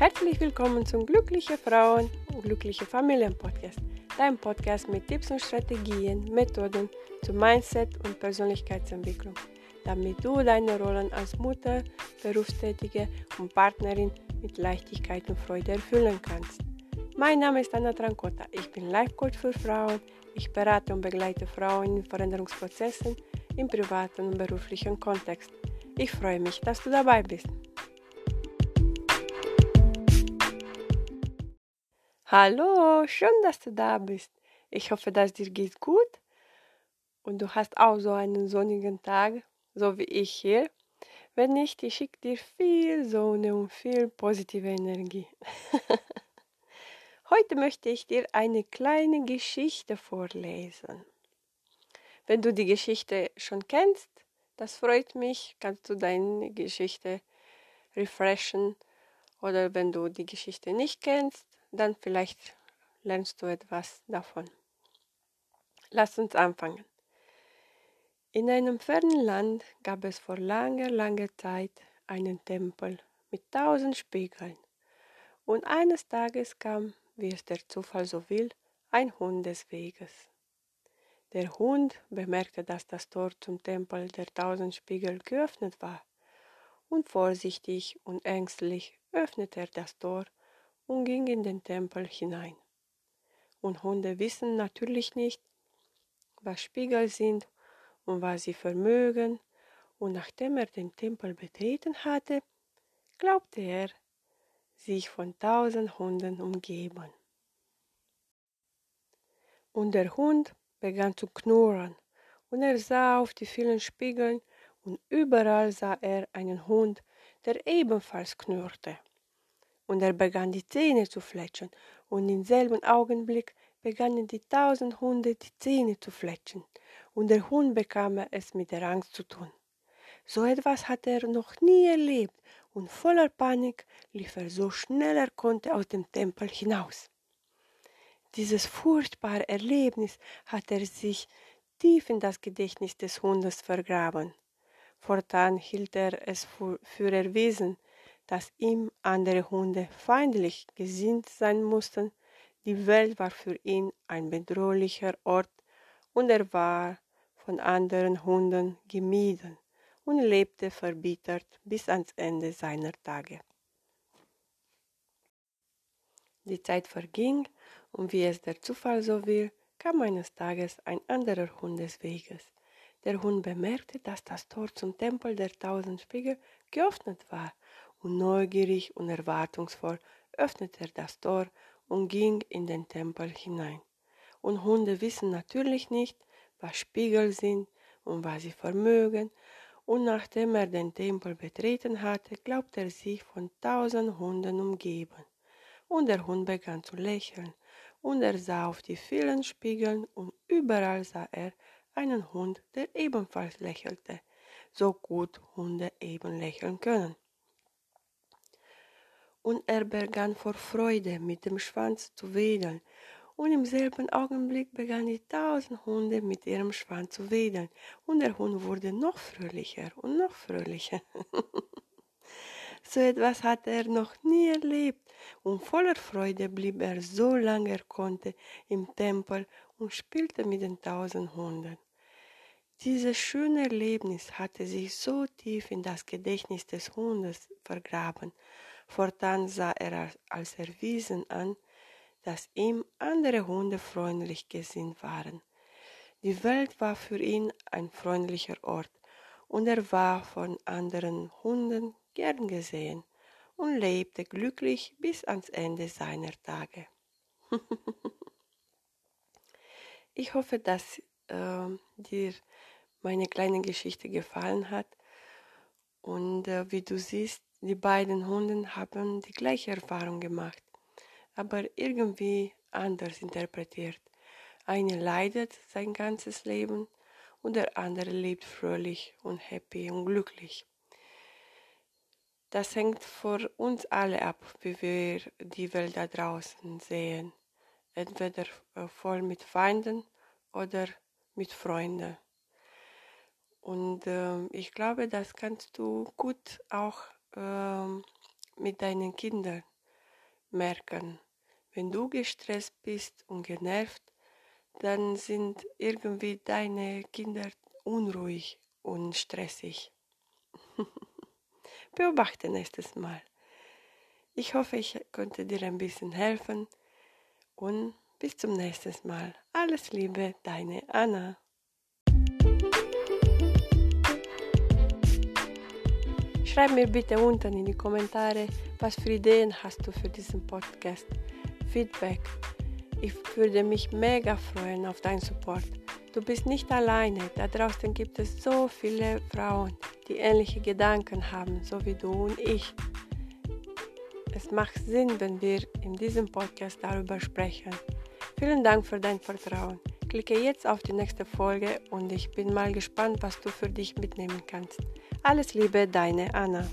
Herzlich willkommen zum Glückliche Frauen und Glückliche Familien Podcast, dein Podcast mit Tipps und Strategien, Methoden zum Mindset und Persönlichkeitsentwicklung, damit du deine Rollen als Mutter, Berufstätige und Partnerin mit Leichtigkeit und Freude erfüllen kannst. Mein Name ist Anna Trancota. Ich bin Life Coach für Frauen. Ich berate und begleite Frauen in Veränderungsprozessen im privaten und beruflichen Kontext. Ich freue mich, dass du dabei bist. Hallo, schön, dass du da bist. Ich hoffe, dass dir geht gut und du hast auch so einen sonnigen Tag, so wie ich hier. Wenn nicht, ich schicke dir viel Sonne und viel positive Energie. Heute möchte ich dir eine kleine Geschichte vorlesen. Wenn du die Geschichte schon kennst, das freut mich, kannst du deine Geschichte refreshen. Oder wenn du die Geschichte nicht kennst, dann vielleicht lernst du etwas davon. Lass uns anfangen. In einem fernen Land gab es vor langer, langer Zeit einen Tempel mit tausend Spiegeln. Und eines Tages kam, wie es der Zufall so will, ein Hund des Weges. Der Hund bemerkte, dass das Tor zum Tempel der tausend Spiegel geöffnet war, und vorsichtig und ängstlich öffnete er das Tor und ging in den Tempel hinein. Und Hunde wissen natürlich nicht, was Spiegel sind und was sie vermögen, und nachdem er den Tempel betreten hatte, glaubte er, sich von tausend Hunden umgeben. Und der Hund begann zu knurren, und er sah auf die vielen Spiegeln, und überall sah er einen Hund, der ebenfalls knurrte und er begann die Zähne zu fletschen, und im selben Augenblick begannen die tausend Hunde die Zähne zu fletschen, und der Hund bekam es mit der Angst zu tun. So etwas hatte er noch nie erlebt, und voller Panik lief er so schnell er konnte aus dem Tempel hinaus. Dieses furchtbare Erlebnis hatte er sich tief in das Gedächtnis des Hundes vergraben. Fortan hielt er es für erwiesen, dass ihm andere Hunde feindlich gesinnt sein mussten. Die Welt war für ihn ein bedrohlicher Ort und er war von anderen Hunden gemieden und lebte verbittert bis ans Ende seiner Tage. Die Zeit verging und wie es der Zufall so will, kam eines Tages ein anderer Hund des Weges. Der Hund bemerkte, dass das Tor zum Tempel der tausend Spiegel geöffnet war und neugierig und erwartungsvoll öffnete er das Tor und ging in den Tempel hinein. Und Hunde wissen natürlich nicht, was Spiegel sind und was sie vermögen, und nachdem er den Tempel betreten hatte, glaubte er sich von tausend Hunden umgeben. Und der Hund begann zu lächeln, und er sah auf die vielen Spiegeln, und überall sah er einen Hund, der ebenfalls lächelte, so gut Hunde eben lächeln können und er begann vor Freude mit dem Schwanz zu wedeln, und im selben Augenblick begannen die tausend Hunde mit ihrem Schwanz zu wedeln, und der Hund wurde noch fröhlicher und noch fröhlicher. so etwas hatte er noch nie erlebt, und voller Freude blieb er so lange er konnte im Tempel und spielte mit den tausend Hunden. Dieses schöne Erlebnis hatte sich so tief in das Gedächtnis des Hundes vergraben, Fortan sah er als erwiesen an, dass ihm andere Hunde freundlich gesinnt waren. Die Welt war für ihn ein freundlicher Ort, und er war von anderen Hunden gern gesehen und lebte glücklich bis ans Ende seiner Tage. ich hoffe, dass äh, dir meine kleine Geschichte gefallen hat und äh, wie du siehst, die beiden Hunde haben die gleiche Erfahrung gemacht, aber irgendwie anders interpretiert. Eine leidet sein ganzes Leben und der andere lebt fröhlich und happy und glücklich. Das hängt von uns alle ab, wie wir die Welt da draußen sehen. Entweder äh, voll mit Feinden oder mit Freunden. Und äh, ich glaube, das kannst du gut auch ähm, mit deinen Kindern merken. Wenn du gestresst bist und genervt, dann sind irgendwie deine Kinder unruhig und stressig. Beobachte nächstes Mal. Ich hoffe, ich konnte dir ein bisschen helfen und bis zum nächsten Mal. Alles Liebe, deine Anna. Schreib mir bitte unten in die Kommentare, was für Ideen hast du für diesen Podcast. Feedback. Ich würde mich mega freuen auf deinen Support. Du bist nicht alleine. Da draußen gibt es so viele Frauen, die ähnliche Gedanken haben, so wie du und ich. Es macht Sinn, wenn wir in diesem Podcast darüber sprechen. Vielen Dank für dein Vertrauen. Klicke jetzt auf die nächste Folge und ich bin mal gespannt, was du für dich mitnehmen kannst. Alles Liebe, deine Anna.